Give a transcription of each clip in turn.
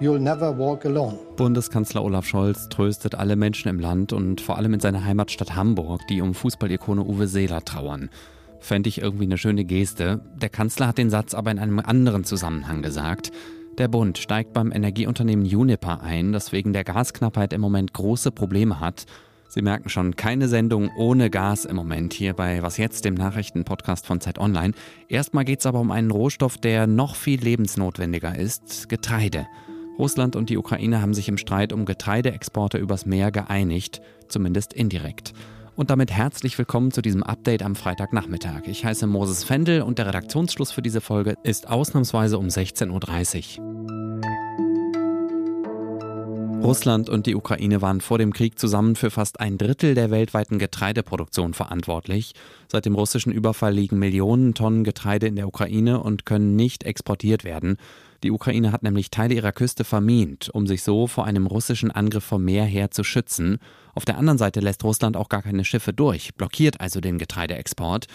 You'll never walk alone. Bundeskanzler Olaf Scholz tröstet alle Menschen im Land und vor allem in seiner Heimatstadt Hamburg, die um Fußballikone Uwe Seeler trauern. Fände ich irgendwie eine schöne Geste. Der Kanzler hat den Satz aber in einem anderen Zusammenhang gesagt. Der Bund steigt beim Energieunternehmen Uniper ein, das wegen der Gasknappheit im Moment große Probleme hat. Sie merken schon, keine Sendung ohne Gas im Moment hier bei Was jetzt, dem Nachrichtenpodcast von Zeit Online. Erstmal geht es aber um einen Rohstoff, der noch viel lebensnotwendiger ist, Getreide. Russland und die Ukraine haben sich im Streit um Getreideexporte übers Meer geeinigt, zumindest indirekt. Und damit herzlich willkommen zu diesem Update am Freitagnachmittag. Ich heiße Moses Fendel und der Redaktionsschluss für diese Folge ist ausnahmsweise um 16.30 Uhr. Russland und die Ukraine waren vor dem Krieg zusammen für fast ein Drittel der weltweiten Getreideproduktion verantwortlich. Seit dem russischen Überfall liegen Millionen Tonnen Getreide in der Ukraine und können nicht exportiert werden. Die Ukraine hat nämlich Teile ihrer Küste vermint, um sich so vor einem russischen Angriff vom Meer her zu schützen. Auf der anderen Seite lässt Russland auch gar keine Schiffe durch, blockiert also den Getreideexport.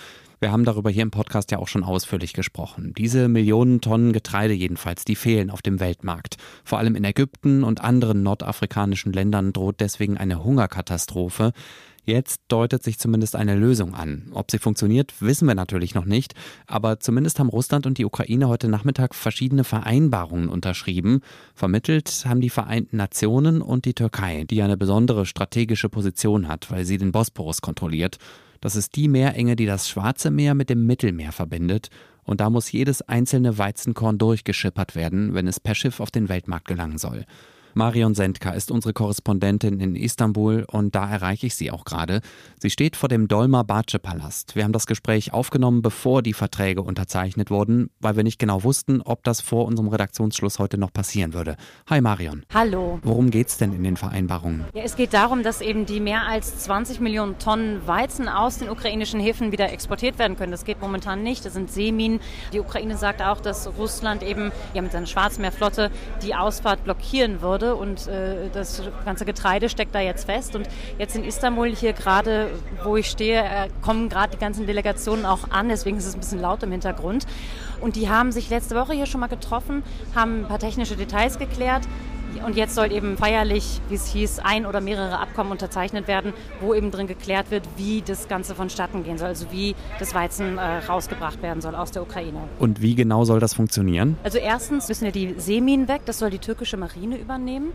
Wir haben darüber hier im Podcast ja auch schon ausführlich gesprochen. Diese Millionen Tonnen Getreide jedenfalls, die fehlen auf dem Weltmarkt. Vor allem in Ägypten und anderen nordafrikanischen Ländern droht deswegen eine Hungerkatastrophe. Jetzt deutet sich zumindest eine Lösung an. Ob sie funktioniert, wissen wir natürlich noch nicht, aber zumindest haben Russland und die Ukraine heute Nachmittag verschiedene Vereinbarungen unterschrieben. Vermittelt haben die Vereinten Nationen und die Türkei, die eine besondere strategische Position hat, weil sie den Bosporus kontrolliert. Das ist die Meerenge, die das Schwarze Meer mit dem Mittelmeer verbindet. Und da muss jedes einzelne Weizenkorn durchgeschippert werden, wenn es per Schiff auf den Weltmarkt gelangen soll. Marion Sendka ist unsere Korrespondentin in Istanbul und da erreiche ich sie auch gerade. Sie steht vor dem Dolma Bace Palast. Wir haben das Gespräch aufgenommen, bevor die Verträge unterzeichnet wurden, weil wir nicht genau wussten, ob das vor unserem Redaktionsschluss heute noch passieren würde. Hi Marion. Hallo. Worum geht es denn in den Vereinbarungen? Ja, es geht darum, dass eben die mehr als 20 Millionen Tonnen Weizen aus den ukrainischen Häfen wieder exportiert werden können. Das geht momentan nicht. Das sind Seeminen. Die Ukraine sagt auch, dass Russland eben ja, mit seiner Schwarzmeerflotte die Ausfahrt blockieren würde würde und äh, das ganze Getreide steckt da jetzt fest. Und jetzt in Istanbul hier gerade, wo ich stehe, äh, kommen gerade die ganzen Delegationen auch an, deswegen ist es ein bisschen laut im Hintergrund. Und die haben sich letzte Woche hier schon mal getroffen, haben ein paar technische Details geklärt. Und jetzt soll eben feierlich, wie es hieß, ein oder mehrere Abkommen unterzeichnet werden, wo eben drin geklärt wird, wie das Ganze vonstatten gehen soll, also wie das Weizen äh, rausgebracht werden soll aus der Ukraine. Und wie genau soll das funktionieren? Also erstens müssen ja die Seeminen weg, das soll die türkische Marine übernehmen.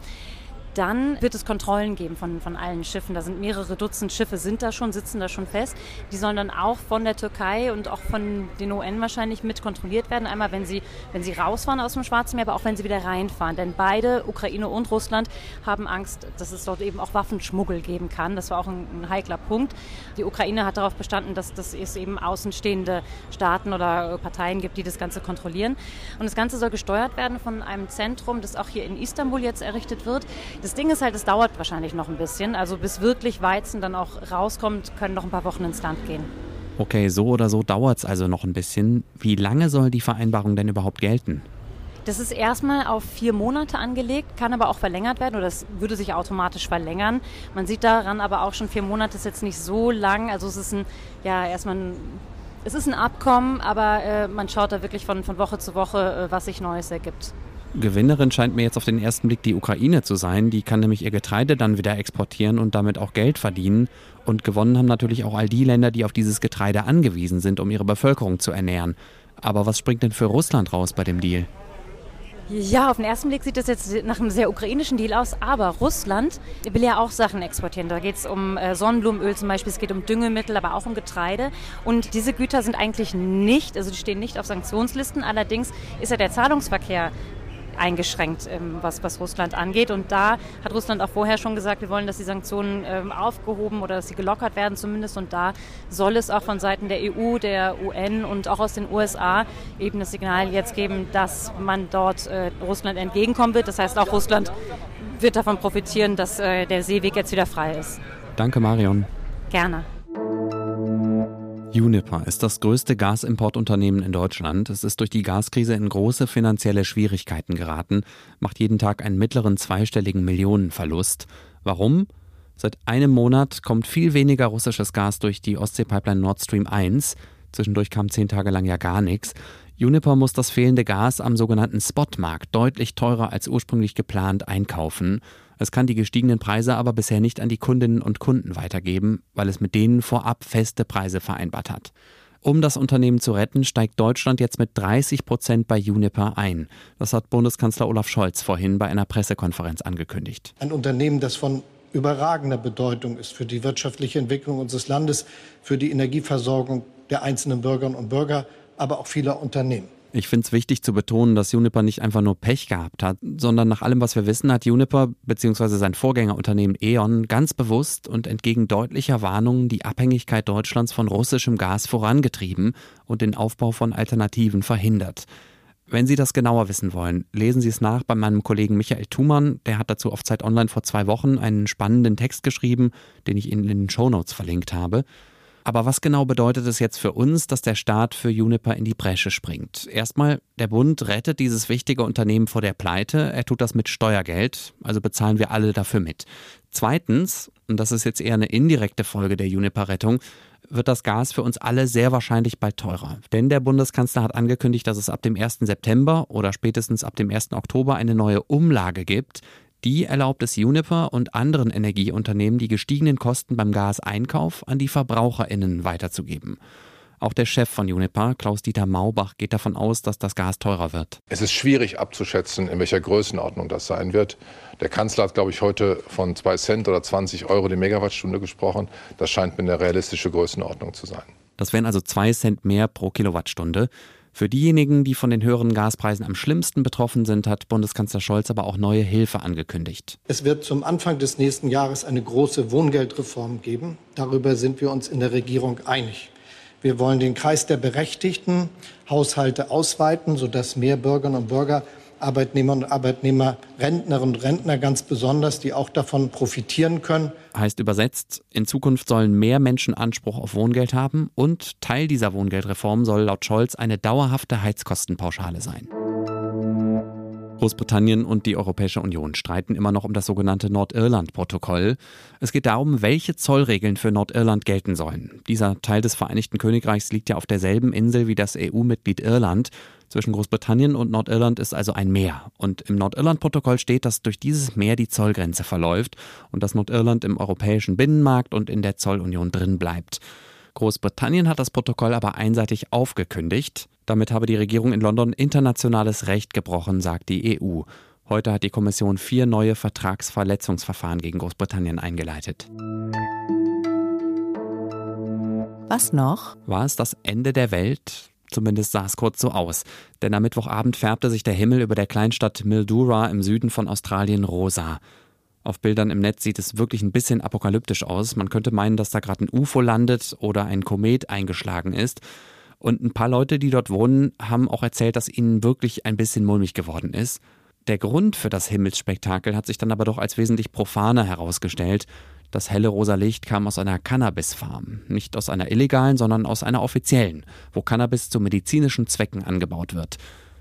Dann wird es Kontrollen geben von, von allen Schiffen. Da sind mehrere Dutzend Schiffe, sind da schon, sitzen da schon fest. Die sollen dann auch von der Türkei und auch von den UN wahrscheinlich mit kontrolliert werden. Einmal, wenn sie, wenn sie rausfahren aus dem Schwarzen Meer, aber auch wenn sie wieder reinfahren. Denn beide, Ukraine und Russland, haben Angst, dass es dort eben auch Waffenschmuggel geben kann. Das war auch ein, ein heikler Punkt. Die Ukraine hat darauf bestanden, dass, dass es eben außenstehende Staaten oder Parteien gibt, die das Ganze kontrollieren. Und das Ganze soll gesteuert werden von einem Zentrum, das auch hier in Istanbul jetzt errichtet wird. Das Ding ist halt, es dauert wahrscheinlich noch ein bisschen. Also bis wirklich Weizen dann auch rauskommt, können noch ein paar Wochen ins Land gehen. Okay, so oder so dauert es also noch ein bisschen. Wie lange soll die Vereinbarung denn überhaupt gelten? Das ist erstmal auf vier Monate angelegt, kann aber auch verlängert werden oder es würde sich automatisch verlängern. Man sieht daran aber auch schon, vier Monate ist jetzt nicht so lang. Also es ist ein, ja, erstmal ein, es ist ein Abkommen, aber äh, man schaut da wirklich von, von Woche zu Woche, äh, was sich Neues ergibt. Gewinnerin scheint mir jetzt auf den ersten Blick die Ukraine zu sein. Die kann nämlich ihr Getreide dann wieder exportieren und damit auch Geld verdienen. Und gewonnen haben natürlich auch all die Länder, die auf dieses Getreide angewiesen sind, um ihre Bevölkerung zu ernähren. Aber was springt denn für Russland raus bei dem Deal? Ja, auf den ersten Blick sieht das jetzt nach einem sehr ukrainischen Deal aus, aber Russland will ja auch Sachen exportieren. Da geht es um äh, Sonnenblumenöl zum Beispiel, es geht um Düngemittel, aber auch um Getreide. Und diese Güter sind eigentlich nicht, also die stehen nicht auf Sanktionslisten. Allerdings ist ja der Zahlungsverkehr eingeschränkt, ähm, was, was Russland angeht. Und da hat Russland auch vorher schon gesagt, wir wollen, dass die Sanktionen ähm, aufgehoben oder dass sie gelockert werden zumindest. Und da soll es auch von Seiten der EU, der UN und auch aus den USA eben das Signal jetzt geben, dass man dort äh, Russland entgegenkommen wird. Das heißt, auch Russland wird davon profitieren, dass äh, der Seeweg jetzt wieder frei ist. Danke, Marion. Gerne. Uniper ist das größte Gasimportunternehmen in Deutschland. Es ist durch die Gaskrise in große finanzielle Schwierigkeiten geraten, macht jeden Tag einen mittleren zweistelligen Millionenverlust. Warum? Seit einem Monat kommt viel weniger russisches Gas durch die Ostseepipeline Nord Stream 1. Zwischendurch kam zehn Tage lang ja gar nichts. Juniper muss das fehlende Gas am sogenannten Spotmarkt deutlich teurer als ursprünglich geplant einkaufen. Es kann die gestiegenen Preise aber bisher nicht an die Kundinnen und Kunden weitergeben, weil es mit denen vorab feste Preise vereinbart hat. Um das Unternehmen zu retten, steigt Deutschland jetzt mit 30 Prozent bei Juniper ein. Das hat Bundeskanzler Olaf Scholz vorhin bei einer Pressekonferenz angekündigt. Ein Unternehmen, das von überragender Bedeutung ist für die wirtschaftliche Entwicklung unseres Landes, für die Energieversorgung der einzelnen Bürgerinnen und Bürger, aber auch vieler Unternehmen. Ich finde es wichtig zu betonen, dass Juniper nicht einfach nur Pech gehabt hat, sondern nach allem, was wir wissen, hat Juniper bzw. sein Vorgängerunternehmen E.ON ganz bewusst und entgegen deutlicher Warnungen die Abhängigkeit Deutschlands von russischem Gas vorangetrieben und den Aufbau von Alternativen verhindert. Wenn Sie das genauer wissen wollen, lesen Sie es nach bei meinem Kollegen Michael Thumann. Der hat dazu auf Zeit Online vor zwei Wochen einen spannenden Text geschrieben, den ich Ihnen in den Shownotes verlinkt habe. Aber was genau bedeutet es jetzt für uns, dass der Staat für Juniper in die Bresche springt? Erstmal, der Bund rettet dieses wichtige Unternehmen vor der Pleite. Er tut das mit Steuergeld, also bezahlen wir alle dafür mit. Zweitens, und das ist jetzt eher eine indirekte Folge der Juniper-Rettung, wird das Gas für uns alle sehr wahrscheinlich bald teurer. Denn der Bundeskanzler hat angekündigt, dass es ab dem 1. September oder spätestens ab dem 1. Oktober eine neue Umlage gibt, die erlaubt es Juniper und anderen Energieunternehmen, die gestiegenen Kosten beim Gaseinkauf an die VerbraucherInnen weiterzugeben. Auch der Chef von Juniper, Klaus-Dieter Maubach, geht davon aus, dass das Gas teurer wird. Es ist schwierig abzuschätzen, in welcher Größenordnung das sein wird. Der Kanzler hat, glaube ich, heute von 2 Cent oder 20 Euro die Megawattstunde gesprochen. Das scheint mir eine realistische Größenordnung zu sein. Das wären also 2 Cent mehr pro Kilowattstunde. Für diejenigen, die von den höheren Gaspreisen am schlimmsten betroffen sind, hat Bundeskanzler Scholz aber auch neue Hilfe angekündigt. Es wird zum Anfang des nächsten Jahres eine große Wohngeldreform geben. Darüber sind wir uns in der Regierung einig. Wir wollen den Kreis der berechtigten Haushalte ausweiten, sodass mehr Bürgerinnen und Bürger Arbeitnehmer und Arbeitnehmer, Rentnerinnen und Rentner ganz besonders, die auch davon profitieren können. Heißt übersetzt, in Zukunft sollen mehr Menschen Anspruch auf Wohngeld haben und Teil dieser Wohngeldreform soll laut Scholz eine dauerhafte Heizkostenpauschale sein. Großbritannien und die Europäische Union streiten immer noch um das sogenannte Nordirland-Protokoll. Es geht darum, welche Zollregeln für Nordirland gelten sollen. Dieser Teil des Vereinigten Königreichs liegt ja auf derselben Insel wie das EU-Mitglied Irland. Zwischen Großbritannien und Nordirland ist also ein Meer. Und im Nordirland-Protokoll steht, dass durch dieses Meer die Zollgrenze verläuft und dass Nordirland im europäischen Binnenmarkt und in der Zollunion drin bleibt. Großbritannien hat das Protokoll aber einseitig aufgekündigt. Damit habe die Regierung in London internationales Recht gebrochen, sagt die EU. Heute hat die Kommission vier neue Vertragsverletzungsverfahren gegen Großbritannien eingeleitet. Was noch? War es das Ende der Welt? Zumindest sah es kurz so aus. Denn am Mittwochabend färbte sich der Himmel über der Kleinstadt Mildura im Süden von Australien rosa. Auf Bildern im Netz sieht es wirklich ein bisschen apokalyptisch aus. Man könnte meinen, dass da gerade ein UFO landet oder ein Komet eingeschlagen ist. Und ein paar Leute, die dort wohnen, haben auch erzählt, dass ihnen wirklich ein bisschen mulmig geworden ist. Der Grund für das Himmelsspektakel hat sich dann aber doch als wesentlich profaner herausgestellt. Das helle rosa Licht kam aus einer Cannabis-Farm. Nicht aus einer illegalen, sondern aus einer offiziellen, wo Cannabis zu medizinischen Zwecken angebaut wird.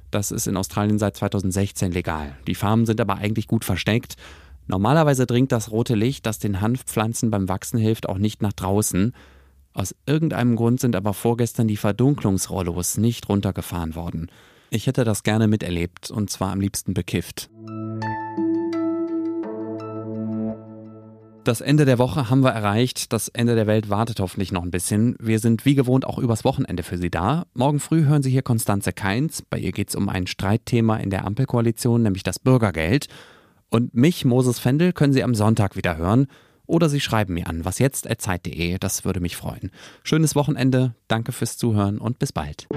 Das ist in Australien seit 2016 legal. Die Farmen sind aber eigentlich gut versteckt. Normalerweise dringt das rote Licht, das den Hanfpflanzen beim Wachsen hilft, auch nicht nach draußen. Aus irgendeinem Grund sind aber vorgestern die Verdunklungsrollos nicht runtergefahren worden. Ich hätte das gerne miterlebt und zwar am liebsten bekifft. Das Ende der Woche haben wir erreicht. Das Ende der Welt wartet hoffentlich noch ein bisschen. Wir sind wie gewohnt auch übers Wochenende für Sie da. Morgen früh hören Sie hier Konstanze Keins. Bei ihr geht es um ein Streitthema in der Ampelkoalition, nämlich das Bürgergeld. Und mich, Moses Fendel, können Sie am Sonntag wieder hören. Oder Sie schreiben mir an, wasjetzt.zeit.de, das würde mich freuen. Schönes Wochenende, danke fürs Zuhören und bis bald.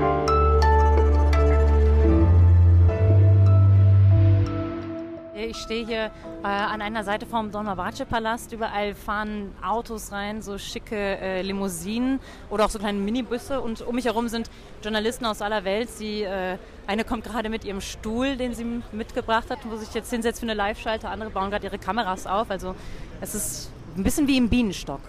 Ich stehe hier äh, an einer Seite vom Dolmabahce-Palast. Überall fahren Autos rein, so schicke äh, Limousinen oder auch so kleine Minibusse. Und um mich herum sind Journalisten aus aller Welt. Sie, äh, eine kommt gerade mit ihrem Stuhl, den sie mitgebracht hat, wo sich jetzt hinsetzt für eine Live-Schalte. Andere bauen gerade ihre Kameras auf. Also es ist ein bisschen wie im Bienenstock.